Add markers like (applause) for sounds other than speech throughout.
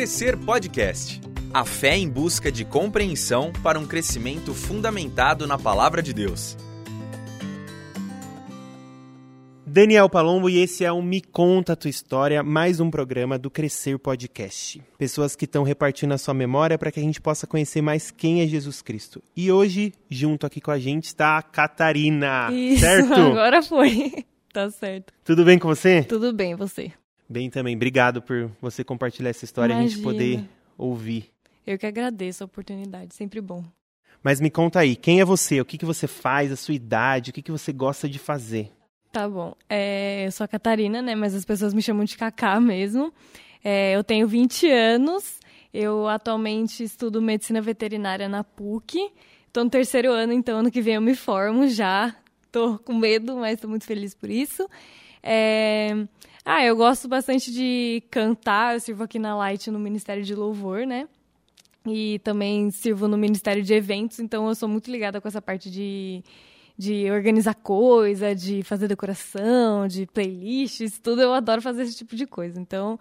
Crescer Podcast. A fé em busca de compreensão para um crescimento fundamentado na palavra de Deus. Daniel Palombo e esse é o Me Conta a Tua História, mais um programa do Crescer Podcast. Pessoas que estão repartindo a sua memória para que a gente possa conhecer mais quem é Jesus Cristo. E hoje, junto aqui com a gente, está a Catarina. Isso, certo? (laughs) agora foi. Tá certo. Tudo bem com você? Tudo bem, você? Bem também. Obrigado por você compartilhar essa história e a gente poder ouvir. Eu que agradeço a oportunidade, sempre bom. Mas me conta aí, quem é você? O que, que você faz? A sua idade? O que, que você gosta de fazer? Tá bom. É, eu sou a Catarina, né? Mas as pessoas me chamam de Cacá mesmo. É, eu tenho 20 anos. Eu atualmente estudo medicina veterinária na PUC. Tô no terceiro ano, então ano que vem eu me formo já. Tô com medo, mas tô muito feliz por isso. É... Ah, eu gosto bastante de cantar. Eu sirvo aqui na Light no Ministério de Louvor, né? E também sirvo no Ministério de Eventos, então eu sou muito ligada com essa parte de, de organizar coisa, de fazer decoração, de playlists, tudo. Eu adoro fazer esse tipo de coisa. Então,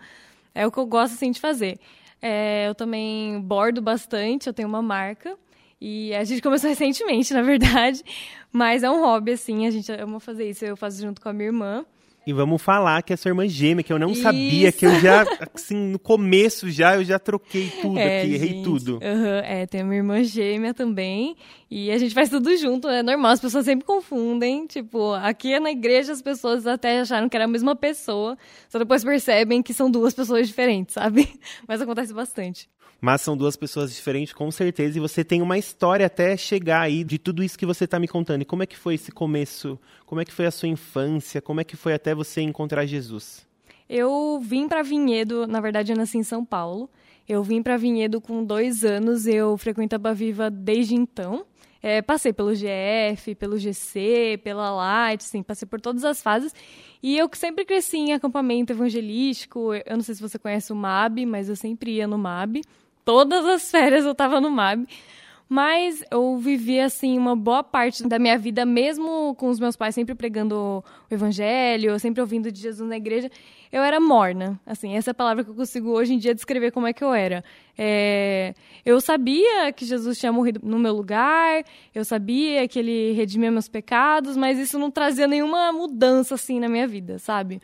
é o que eu gosto, assim, de fazer. É, eu também bordo bastante, eu tenho uma marca. E a gente (laughs) começou recentemente, na verdade. Mas é um hobby, assim, a gente ama fazer isso. Eu faço junto com a minha irmã. E vamos falar que é sua irmã gêmea, que eu não sabia, que eu já, (laughs) assim, no começo já, eu já troquei tudo É, aqui, errei gente. tudo. Aham, é, tem a minha irmã gêmea também. E a gente faz tudo junto, é normal. As pessoas sempre confundem. Tipo, aqui na igreja as pessoas até acharam que era a mesma pessoa. Só depois percebem que são duas pessoas diferentes, sabe? (laughs) Mas acontece bastante. Mas são duas pessoas diferentes, com certeza, e você tem uma história até chegar aí de tudo isso que você está me contando. E como é que foi esse começo? Como é que foi a sua infância? Como é que foi até você encontrar Jesus? Eu vim para Vinhedo, na verdade eu nasci em São Paulo. Eu vim para Vinhedo com dois anos, eu frequento a Baviva desde então. É, passei pelo GF, pelo GC, pela Light, sim, passei por todas as fases. E eu sempre cresci em acampamento evangelístico. Eu não sei se você conhece o MAB, mas eu sempre ia no MAB. Todas as férias eu tava no MAB. Mas eu vivi, assim, uma boa parte da minha vida, mesmo com os meus pais sempre pregando o evangelho, sempre ouvindo de Jesus na igreja, eu era morna. Assim, essa é a palavra que eu consigo hoje em dia descrever como é que eu era. É, eu sabia que Jesus tinha morrido no meu lugar, eu sabia que ele redimia meus pecados, mas isso não trazia nenhuma mudança, assim, na minha vida, sabe?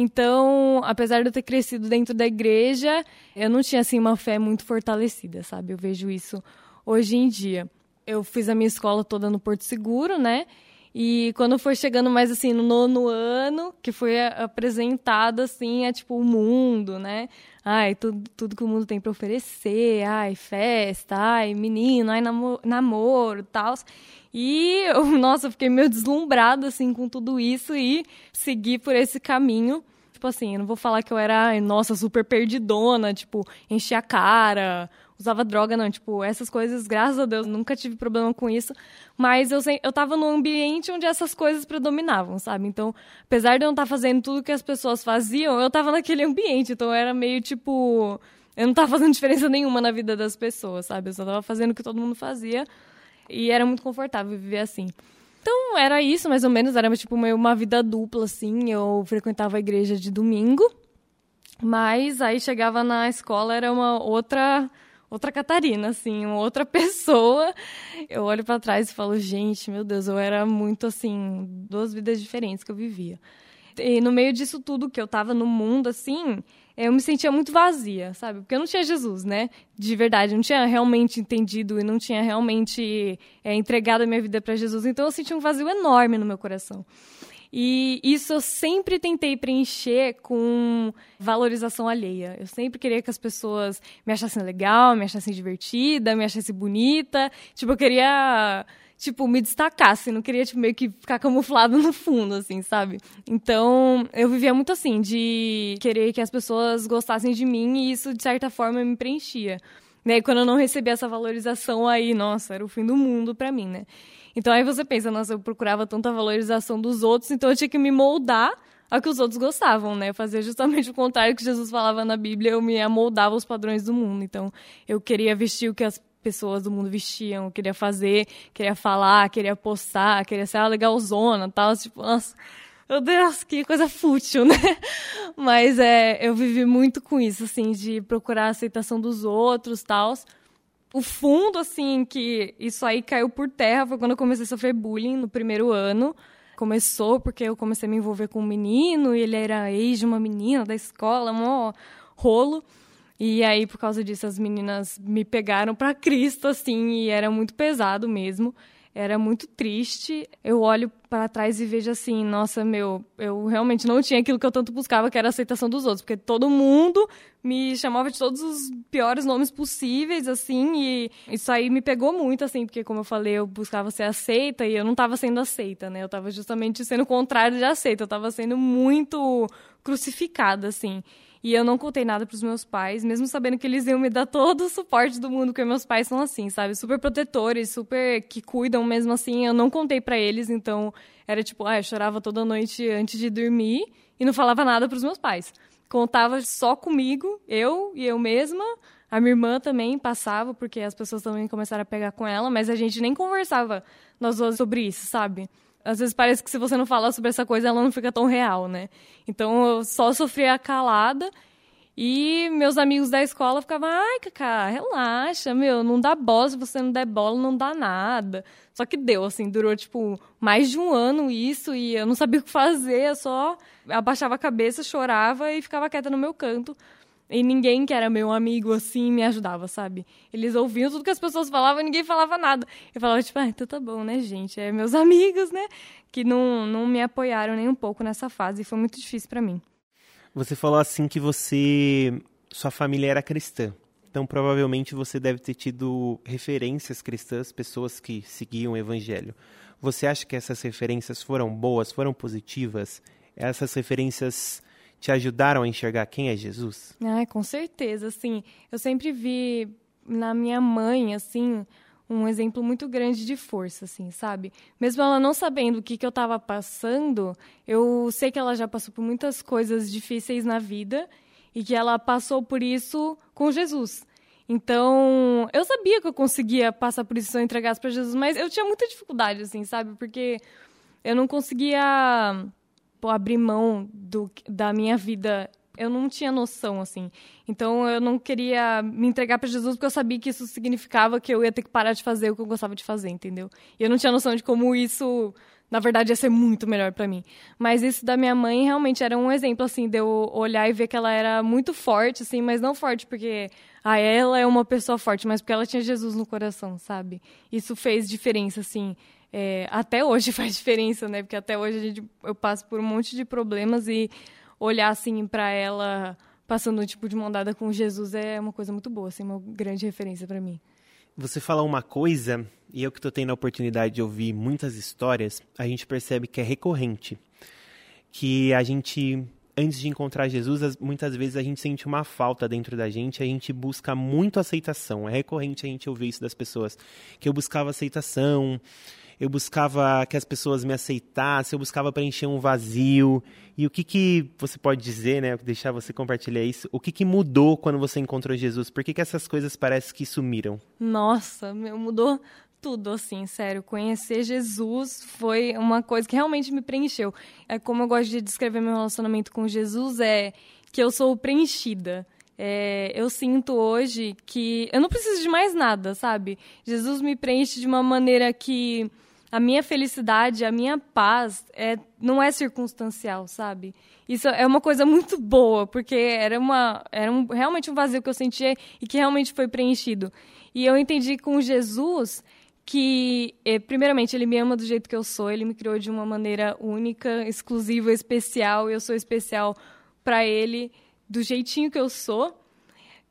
Então, apesar de eu ter crescido dentro da igreja, eu não tinha assim uma fé muito fortalecida, sabe? Eu vejo isso hoje em dia. Eu fiz a minha escola toda no Porto Seguro, né? E quando foi chegando mais assim no nono ano, que foi apresentado assim, é tipo o mundo, né? Ai, tudo, tudo que o mundo tem para oferecer, ai, festa, ai, menino, ai, namo namoro, tal. E (laughs) nossa, eu fiquei meio deslumbrada assim com tudo isso e segui por esse caminho. Tipo assim, eu não vou falar que eu era, nossa, super perdidona, tipo, enchi a cara, usava droga, não. Tipo, essas coisas, graças a Deus, nunca tive problema com isso. Mas eu, eu tava num ambiente onde essas coisas predominavam, sabe? Então, apesar de eu não estar fazendo tudo que as pessoas faziam, eu tava naquele ambiente. Então, era meio tipo. Eu não tava fazendo (laughs) diferença nenhuma na vida das pessoas, sabe? Eu só tava fazendo o que todo mundo fazia. E era muito confortável viver assim. Então, era isso, mais ou menos. Era tipo meio uma vida dupla, assim. Eu frequentava a igreja de domingo. Mas aí chegava na escola, era uma outra outra Catarina, assim, uma outra (laughs) pessoa. Eu olho pra trás e falo, gente, meu Deus, eu era muito assim, duas vidas diferentes que eu vivia. E no meio disso tudo que eu tava no mundo, assim, eu me sentia muito vazia, sabe? Porque eu não tinha Jesus, né? De verdade, eu não tinha realmente entendido e não tinha realmente é, entregado a minha vida para Jesus. Então eu sentia um vazio enorme no meu coração. E isso eu sempre tentei preencher com valorização alheia. Eu sempre queria que as pessoas me achassem legal, me achassem divertida, me achassem bonita. Tipo, eu queria, tipo, me destacar, assim, não queria, tipo, meio que ficar camuflado no fundo, assim, sabe? Então, eu vivia muito assim, de querer que as pessoas gostassem de mim e isso, de certa forma, me preenchia. E quando eu não recebia essa valorização aí, nossa, era o fim do mundo pra mim, né? Então aí você pensa, nossa, eu procurava tanta valorização dos outros, então eu tinha que me moldar ao que os outros gostavam, né? Fazia justamente o contrário que Jesus falava na Bíblia, eu me amoldava aos padrões do mundo. Então eu queria vestir o que as pessoas do mundo vestiam, queria fazer, queria falar, queria postar, queria ser ah, legalzona, tal, tipo, nossa, Meu Deus, que coisa fútil, (laughs) né? Mas é, eu vivi muito com isso, assim, de procurar a aceitação dos outros, tal. O fundo, assim, que isso aí caiu por terra foi quando eu comecei a sofrer bullying no primeiro ano. Começou porque eu comecei a me envolver com um menino e ele era ex de uma menina da escola, mó rolo. E aí, por causa disso, as meninas me pegaram para Cristo, assim, e era muito pesado mesmo era muito triste. Eu olho para trás e vejo assim, nossa, meu, eu realmente não tinha aquilo que eu tanto buscava, que era a aceitação dos outros, porque todo mundo me chamava de todos os piores nomes possíveis, assim, e isso aí me pegou muito, assim, porque, como eu falei, eu buscava ser aceita e eu não estava sendo aceita, né? Eu estava justamente sendo o contrário de aceita, eu estava sendo muito crucificada, assim. E eu não contei nada pros meus pais, mesmo sabendo que eles iam me dar todo o suporte do mundo, porque meus pais são assim, sabe? Super protetores, super que cuidam mesmo assim. Eu não contei para eles, então era tipo, ah, eu chorava toda noite antes de dormir e não falava nada pros meus pais. Contava só comigo, eu e eu mesma. A minha irmã também passava, porque as pessoas também começaram a pegar com ela, mas a gente nem conversava nós duas sobre isso, sabe? Às vezes parece que se você não falar sobre essa coisa, ela não fica tão real, né? Então eu só sofria calada e meus amigos da escola ficavam, ai, Cacá, relaxa, meu, não dá bola, se você não der bola, não dá nada. Só que deu, assim, durou, tipo, mais de um ano isso e eu não sabia o que fazer, eu só abaixava a cabeça, chorava e ficava quieta no meu canto. E ninguém que era meu amigo, assim, me ajudava, sabe? Eles ouviam tudo que as pessoas falavam e ninguém falava nada. Eu falava, tipo, ah, então tá bom, né, gente? É meus (laughs) amigos, né? Que não, não me apoiaram nem um pouco nessa fase. E foi muito difícil para mim. Você falou assim que você... Sua família era cristã. Então, provavelmente, você deve ter tido referências cristãs, pessoas que seguiam o evangelho. Você acha que essas referências foram boas, foram positivas? Essas referências te ajudaram a enxergar quem é Jesus? Ah, com certeza, assim. Eu sempre vi na minha mãe, assim, um exemplo muito grande de força, assim, sabe? Mesmo ela não sabendo o que, que eu estava passando, eu sei que ela já passou por muitas coisas difíceis na vida e que ela passou por isso com Jesus. Então, eu sabia que eu conseguia passar por isso se eu entregasse para Jesus, mas eu tinha muita dificuldade, assim, sabe? Porque eu não conseguia pô, abrir mão do, da minha vida. Eu não tinha noção, assim. Então eu não queria me entregar para Jesus porque eu sabia que isso significava que eu ia ter que parar de fazer o que eu gostava de fazer, entendeu? E eu não tinha noção de como isso, na verdade, ia ser muito melhor para mim. Mas isso da minha mãe realmente era um exemplo, assim, de eu olhar e ver que ela era muito forte, assim, mas não forte porque ah, ela é uma pessoa forte, mas porque ela tinha Jesus no coração, sabe? Isso fez diferença, assim é, até hoje (laughs) faz diferença, né? Porque até hoje gente, eu passo por um monte de problemas e olhar assim para ela passando tipo de mão dada com Jesus é uma coisa muito boa, assim, uma grande referência para mim. Você fala uma coisa, e eu que estou tendo a oportunidade de ouvir muitas histórias, a gente percebe que é recorrente. Que a gente, antes de encontrar Jesus, muitas vezes a gente sente uma falta dentro da gente, a gente busca muito aceitação. É recorrente a gente ouvir isso das pessoas. Que eu buscava aceitação, eu buscava que as pessoas me aceitassem, eu buscava preencher um vazio. E o que que você pode dizer, né, deixar você compartilhar isso, o que que mudou quando você encontrou Jesus? Por que que essas coisas parecem que sumiram? Nossa, meu, mudou tudo, assim, sério. Conhecer Jesus foi uma coisa que realmente me preencheu. É como eu gosto de descrever meu relacionamento com Jesus, é que eu sou preenchida. É, eu sinto hoje que eu não preciso de mais nada, sabe? Jesus me preenche de uma maneira que a minha felicidade, a minha paz é, não é circunstancial, sabe? Isso é uma coisa muito boa, porque era, uma, era um, realmente um vazio que eu sentia e que realmente foi preenchido. E eu entendi com Jesus que, eh, primeiramente, ele me ama do jeito que eu sou, ele me criou de uma maneira única, exclusiva, especial, e eu sou especial para ele do jeitinho que eu sou.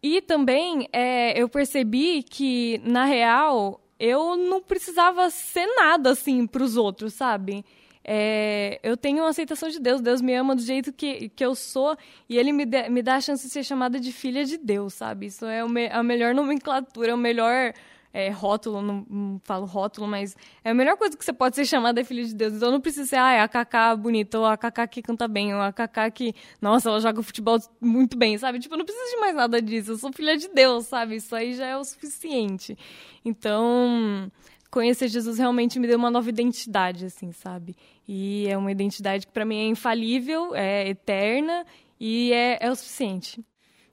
E também é, eu percebi que, na real, eu não precisava ser nada assim para os outros, sabe? É, eu tenho uma aceitação de Deus, Deus me ama do jeito que, que eu sou e Ele me, de, me dá a chance de ser chamada de filha de Deus, sabe? Isso é me, a melhor (laughs) nomenclatura, o melhor é, rótulo, não, não, falo rótulo, mas é a melhor coisa que você pode ser chamada é filho de Deus. Então não precisa ser, ah, é a Kaká bonita, ou a Kaká que canta bem, ou a Kaká que, nossa, ela joga futebol muito bem, sabe? Tipo, não preciso de mais nada disso. Eu sou filha de Deus, sabe? Isso aí já é o suficiente. Então, conhecer Jesus realmente me deu uma nova identidade, assim, sabe? E é uma identidade que para mim é infalível, é eterna e é, é o suficiente.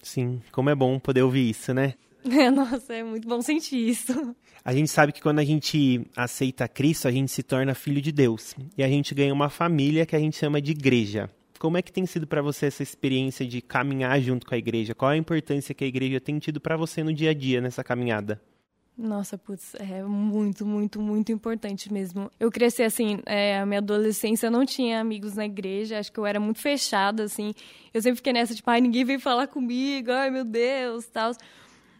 Sim, como é bom poder ouvir isso, né? (laughs) Nossa, é muito bom sentir isso. A gente sabe que quando a gente aceita Cristo, a gente se torna filho de Deus. E a gente ganha uma família que a gente chama de igreja. Como é que tem sido para você essa experiência de caminhar junto com a igreja? Qual a importância que a igreja tem tido para você no dia a dia nessa caminhada? Nossa, putz, é muito, muito, muito importante mesmo. Eu cresci assim, é, a minha adolescência eu não tinha amigos na igreja, acho que eu era muito fechada, assim. Eu sempre fiquei nessa, tipo, ai, ninguém veio falar comigo, ai meu Deus, tal.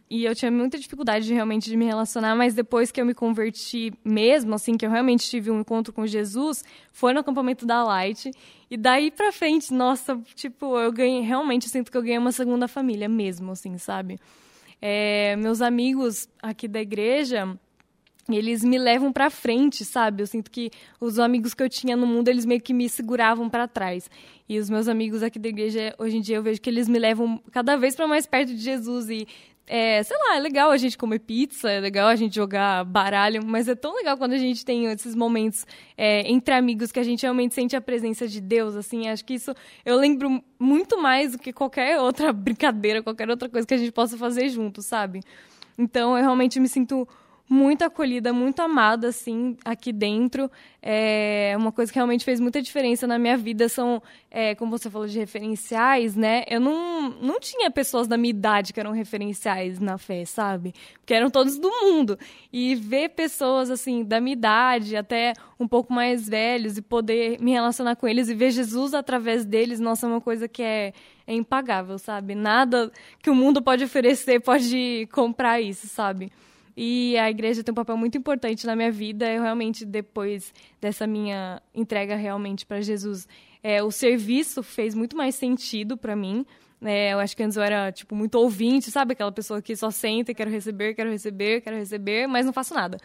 E eu tinha muita dificuldade de, realmente de me relacionar, mas depois que eu me converti mesmo, assim, que eu realmente tive um encontro com Jesus, foi no acampamento da Light. E daí pra frente, nossa, tipo, eu ganhei, realmente sinto que eu ganhei uma segunda família mesmo, assim, sabe? É, meus amigos aqui da igreja, eles me levam para frente, sabe? Eu sinto que os amigos que eu tinha no mundo, eles meio que me seguravam para trás. E os meus amigos aqui da igreja, hoje em dia eu vejo que eles me levam cada vez para mais perto de Jesus e é, sei lá, é legal a gente comer pizza, é legal a gente jogar baralho, mas é tão legal quando a gente tem esses momentos é, entre amigos que a gente realmente sente a presença de Deus, assim, acho que isso eu lembro muito mais do que qualquer outra (laughs) brincadeira, qualquer outra coisa que a gente possa fazer junto, sabe? Então eu realmente me sinto muito acolhida, muito amada, assim, aqui dentro. É uma coisa que realmente fez muita diferença na minha vida são, é, como você falou de referenciais, né? Eu não, não tinha pessoas da minha idade que eram referenciais na fé, sabe? Porque eram todos do mundo. E ver pessoas, assim, da minha idade, até um pouco mais velhos, e poder me relacionar com eles e ver Jesus através deles, nossa, é uma coisa que é, é impagável, sabe? Nada que o mundo pode oferecer pode comprar isso, sabe? E a igreja tem um papel muito importante na minha vida. Eu realmente, depois dessa minha entrega realmente para Jesus, é, o serviço fez muito mais sentido para mim. É, eu acho que antes eu era, tipo, muito ouvinte, sabe? Aquela pessoa que só senta e quero receber, quero receber, quero receber, mas não faço nada.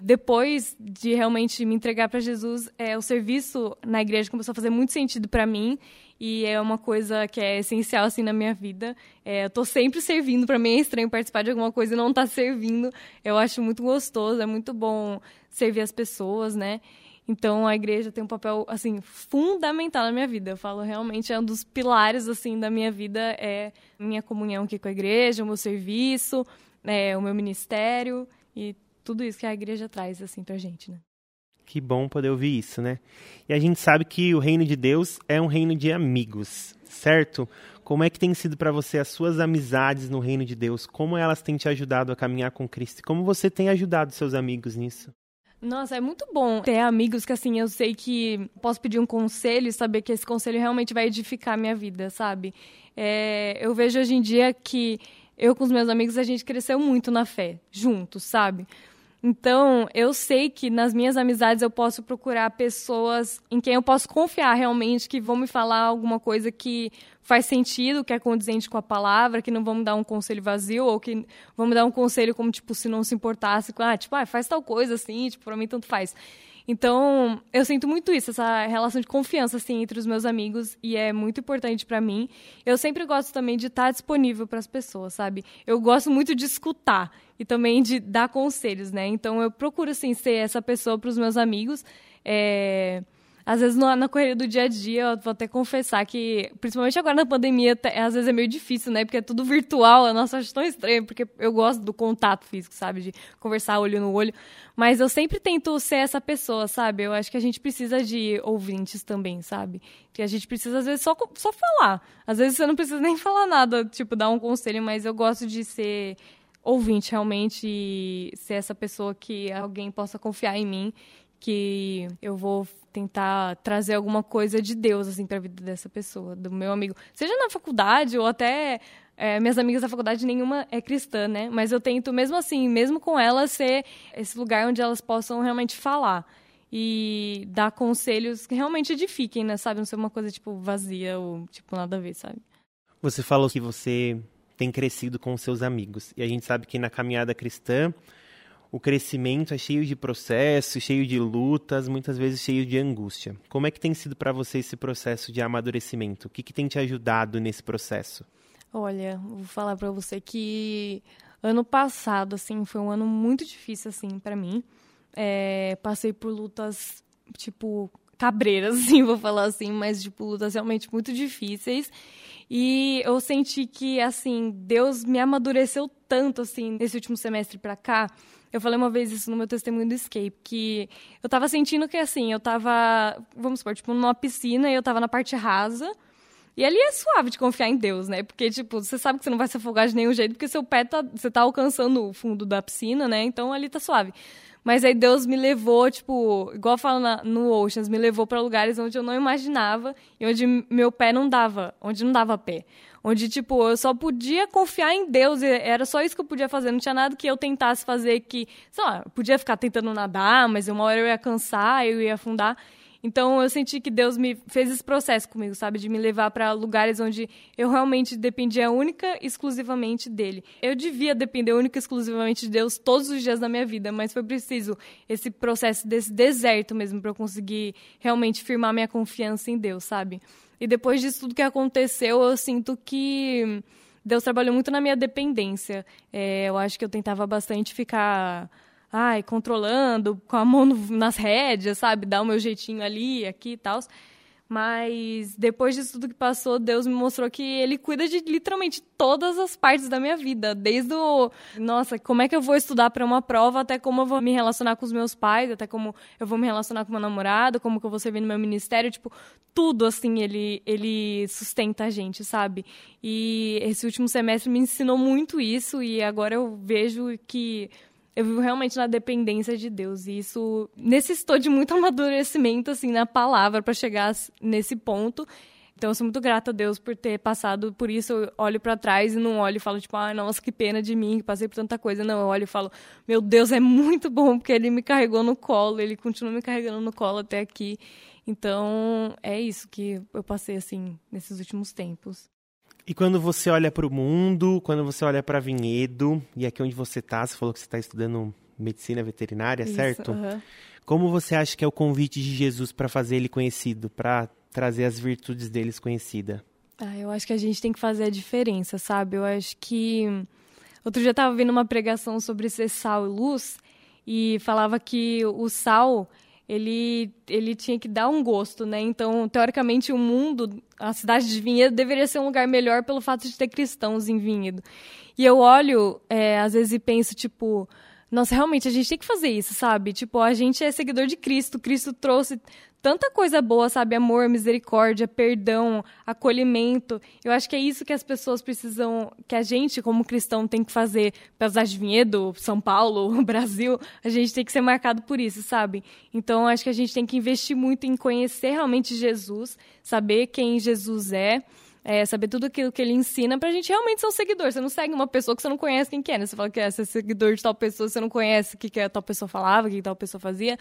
Depois de realmente me entregar para Jesus, é, o serviço na igreja começou a fazer muito sentido para mim e é uma coisa que é essencial assim na minha vida. É, eu tô sempre servindo, para mim é estranho participar de alguma coisa e não estar tá servindo. Eu acho muito gostoso, é muito bom servir as pessoas, né? Então a igreja tem um papel assim fundamental na minha vida. Eu falo realmente é um dos pilares assim da minha vida é minha comunhão aqui com a igreja, o meu serviço, é, o meu ministério e tudo isso que a igreja traz assim pra gente, né? Que bom poder ouvir isso, né? E a gente sabe que o reino de Deus é um reino de amigos, certo? Como é que tem sido para você as suas amizades no reino de Deus? Como elas têm te ajudado a caminhar com Cristo? Como você tem ajudado seus amigos nisso? Nossa, é muito bom ter amigos que, assim, eu sei que posso pedir um conselho e saber que esse conselho realmente vai edificar a minha vida, sabe? É, eu vejo hoje em dia que eu com os meus amigos, a gente cresceu muito na fé, juntos, sabe? Então, eu sei que nas minhas amizades eu posso procurar pessoas em quem eu posso confiar realmente, que vão me falar alguma coisa que faz sentido, que é condizente com a palavra, que não vão me dar um conselho vazio, ou que vão me dar um conselho como, tipo, se não se importasse com, ah, tipo, ah, faz tal coisa assim, tipo, pra mim tanto faz. Então, eu sinto muito isso, essa relação de confiança assim entre os meus amigos e é muito importante para mim. Eu sempre gosto também de estar disponível para as pessoas, sabe? Eu gosto muito de escutar e também de dar conselhos, né? Então, eu procuro assim ser essa pessoa para os meus amigos. É às vezes na correria do dia a dia, eu vou até confessar que, principalmente agora na pandemia, às vezes é meio difícil, né? Porque é tudo virtual, nossa, acho tão estranho, porque eu gosto do contato físico, sabe? De conversar olho no olho. Mas eu sempre tento ser essa pessoa, sabe? Eu acho que a gente precisa de ouvintes também, sabe? Que a gente precisa, às vezes, só, só falar. Às vezes você não precisa nem (laughs) falar nada, tipo, dar um conselho, mas eu gosto de ser ouvinte realmente e ser essa pessoa que alguém possa confiar em mim que eu vou tentar trazer alguma coisa de Deus assim para a vida dessa pessoa, do meu amigo, seja na faculdade ou até é, minhas amigas da faculdade nenhuma é cristã, né? Mas eu tento mesmo assim, mesmo com elas ser esse lugar onde elas possam realmente falar e dar conselhos que realmente edifiquem, né? Sabe, não ser uma coisa tipo vazia ou tipo nada a ver, sabe? Você falou que você tem crescido com seus amigos e a gente sabe que na caminhada cristã o crescimento é cheio de processos, cheio de lutas, muitas vezes cheio de angústia. Como é que tem sido para você esse processo de amadurecimento? O que, que tem te ajudado nesse processo? Olha, vou falar para você que ano passado assim foi um ano muito difícil assim para mim. é, passei por lutas, tipo, cabreiras, (laughs) assim, vou falar assim, mas, tipo, lutas realmente muito difíceis. E eu senti que, assim, Deus me amadureceu tanto, assim, nesse último semestre pra cá. Eu falei uma vez isso no meu testemunho do Escape, que eu tava sentindo que, assim, eu tava, vamos supor, tipo, numa piscina e eu tava na parte rasa. E ali é suave de confiar em Deus, né? Porque, tipo, você sabe que você não vai se afogar de nenhum jeito, porque seu pé tá. Você tá alcançando o fundo da piscina, né? Então ali tá suave. Mas aí Deus me levou, tipo, igual fala no Oceans, me levou para lugares onde eu não imaginava e onde meu pé não dava, onde não dava pé. Onde, tipo, eu só podia confiar em Deus, era só isso que eu podia fazer. Não tinha nada que eu tentasse fazer que, sei lá, podia ficar tentando nadar, mas uma hora eu ia cansar, eu ia afundar. Então eu senti que Deus me fez esse processo comigo, sabe, de me levar para lugares onde eu realmente dependia única e exclusivamente dele. Eu devia depender única e exclusivamente de Deus todos os dias da minha vida, mas foi preciso esse processo desse deserto mesmo para eu conseguir realmente firmar minha confiança em Deus, sabe? E depois disso tudo que aconteceu, eu sinto que Deus trabalhou muito na minha dependência. É, eu acho que eu tentava bastante ficar ai, controlando, com a mão no, nas rédeas, sabe? Dar o meu jeitinho ali, aqui e tal. Mas depois disso tudo que passou, Deus me mostrou que Ele cuida de literalmente todas as partes da minha vida. Desde o, nossa, como é que eu vou estudar para uma prova, até como eu vou me relacionar com os meus pais, até como eu vou me relacionar com meu namorado, como que eu vou servir no meu ministério. Tipo, tudo assim, Ele, ele sustenta a gente, sabe? E esse último semestre me ensinou muito isso e agora eu vejo que eu vivo realmente na dependência de Deus. E isso necessitou de muito (laughs) amadurecimento, assim, na palavra para chegar nesse ponto. Então, eu sou muito grata a Deus por ter passado por isso. Eu olho para trás e não olho e falo, tipo, ah, nossa, que pena de mim, que passei por tanta coisa. Não, eu olho e falo, meu Deus, é muito bom, porque ele me carregou no colo, ele continua me carregando no colo até aqui. Então, é isso que eu passei, assim, nesses últimos tempos. E quando você olha para o mundo, quando você olha para Vinhedo, e aqui onde você está, você falou que você está estudando medicina veterinária, Isso, certo? Como você acha que é o convite de Jesus para fazer ele conhecido, para trazer as virtudes deles conhecida? Ah, eu acho que a gente tem que fazer a diferença, sabe? Eu acho que outro dia eu estava vendo uma pregação sobre ser sal e luz e falava que o sal ele, ele tinha que dar um gosto, né? Então, teoricamente, o mundo, a cidade de Vinhedo, deveria ser um lugar melhor pelo fato de ter cristãos em Vinhedo. E eu olho, é, às vezes, e penso, tipo, nossa, realmente, a gente tem que fazer isso, sabe? Tipo, a gente é seguidor de Cristo. Cristo trouxe tanta coisa boa, sabe? Amor, misericórdia, perdão, acolhimento. Eu acho que é isso que as pessoas precisam, que a gente, como cristão, tem que fazer. Apesar de Vinhedo, São Paulo, (laughs) Brasil, a gente tem que ser marcado por isso, sabe? Então, acho que a gente tem que investir muito em conhecer realmente Jesus, saber quem Jesus é é, saber tudo aquilo que ele ensina pra gente realmente ser um seguidor. Você não segue uma pessoa que você não conhece quem que é, né? Você fala que é ser seguidor de tal pessoa, você não conhece o que, que tal pessoa falava, o que, que tal pessoa fazia.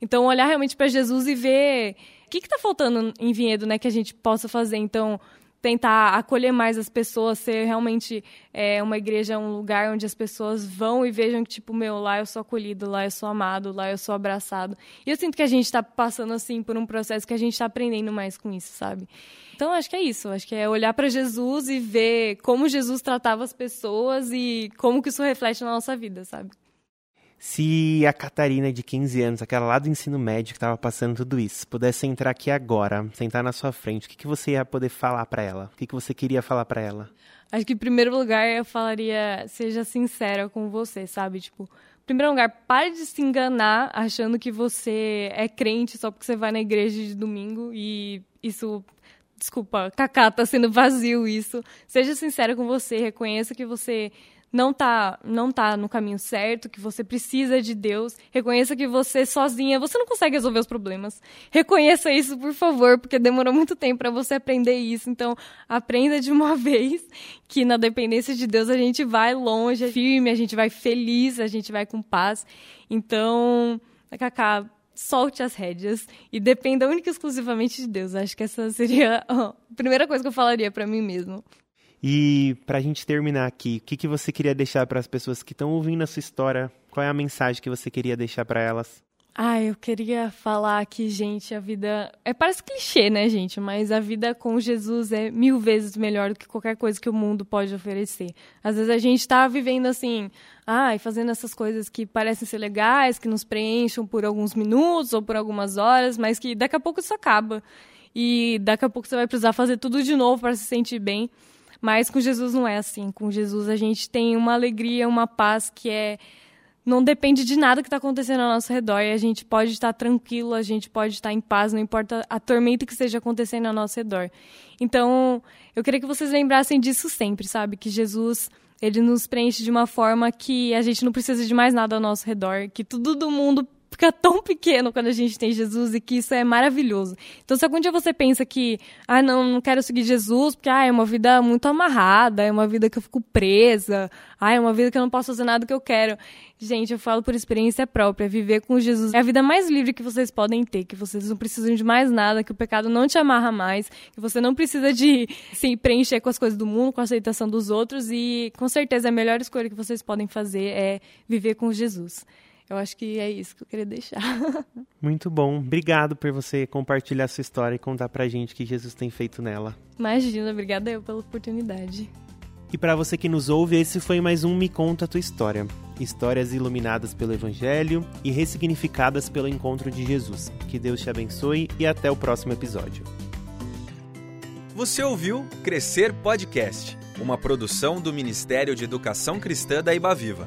Então, olhar realmente para Jesus e ver o que, que tá faltando em Vinhedo, né, que a gente possa fazer. Então, tentar acolher mais as pessoas, ser realmente é, uma igreja, um lugar onde as pessoas vão e vejam que, tipo, meu, lá eu sou acolhido, lá eu sou amado, lá eu sou abraçado. E eu sinto que a gente está passando, assim, por um processo que a gente está aprendendo mais com isso, sabe? Então, acho que é isso. Acho que é olhar para Jesus e ver como Jesus tratava as pessoas e como que isso reflete na nossa vida, sabe? Se a Catarina de 15 anos, aquela lá do ensino médio que estava passando tudo isso, pudesse entrar aqui agora, sentar na sua frente, o que, que você ia poder falar para ela? O que, que você queria falar para ela? Acho que em primeiro lugar eu falaria, seja sincera com você, sabe? Tipo, em primeiro lugar, pare de se enganar achando que você é crente só porque você vai na igreja de domingo e isso desculpa, Cacá, tá sendo vazio isso. Seja sincera com você, reconheça que você não tá, não tá no caminho certo, que você precisa de Deus. Reconheça que você sozinha, você não consegue resolver os problemas. Reconheça isso, por favor, porque demorou muito tempo para você aprender isso. Então, aprenda de uma (laughs) vez que na dependência de Deus a gente vai longe, é firme, a gente vai feliz, a gente vai com paz. Então, Cacá, solte as rédeas e dependa única e exclusivamente de Deus. Acho que essa seria (laughs) a primeira coisa que eu falaria para mim mesmo. E para a gente terminar aqui, o que, que você queria deixar para as pessoas que estão ouvindo a sua história? Qual é a mensagem que você queria deixar para elas? Ah, eu queria falar que, gente, a vida. É, parece clichê, né, gente? Mas a vida com Jesus é mil vezes melhor do que qualquer coisa que o mundo pode oferecer. Às vezes a gente tá vivendo assim, ah, e fazendo essas coisas que parecem ser legais, que nos preencham por alguns minutos ou por algumas horas, mas que daqui a pouco isso acaba. E daqui a pouco você vai precisar fazer tudo de novo para se sentir bem. Mas com Jesus não é assim. Com Jesus a gente tem uma alegria, uma paz que é não depende de nada que está acontecendo ao nosso redor e a gente pode estar tranquilo, a gente pode estar em paz, não importa a tormenta que esteja acontecendo ao nosso redor. Então, eu queria que vocês lembrassem disso sempre, sabe? Que Jesus, ele nos preenche de uma forma que a gente não precisa de mais nada ao nosso redor, que tudo do mundo fica tão pequeno quando a gente tem Jesus e que isso é maravilhoso. Então, se algum dia você pensa que, ah, não, não quero seguir Jesus porque, ah, é uma vida muito amarrada, é uma vida que eu fico presa, ah, é uma vida que eu não posso fazer nada que eu quero. Gente, eu falo por experiência própria, viver com Jesus é a vida mais livre que vocês podem ter, que vocês não precisam de mais nada, que o pecado não te amarra mais, que você não precisa de (laughs) se preencher com as coisas do mundo, com a aceitação dos outros e, com certeza, a melhor escolha que vocês podem fazer é viver com Jesus. Eu acho que é isso que eu queria deixar. (laughs) Muito bom. Obrigado por você compartilhar sua história e contar pra gente o que Jesus tem feito nela. Imagina, obrigada eu pela oportunidade. E para você que nos ouve, esse foi mais um Me Conta a Tua História. Histórias iluminadas pelo Evangelho e ressignificadas pelo encontro de Jesus. Que Deus te abençoe e até o próximo episódio. Você ouviu Crescer Podcast, uma produção do Ministério de Educação Cristã da Ibaviva.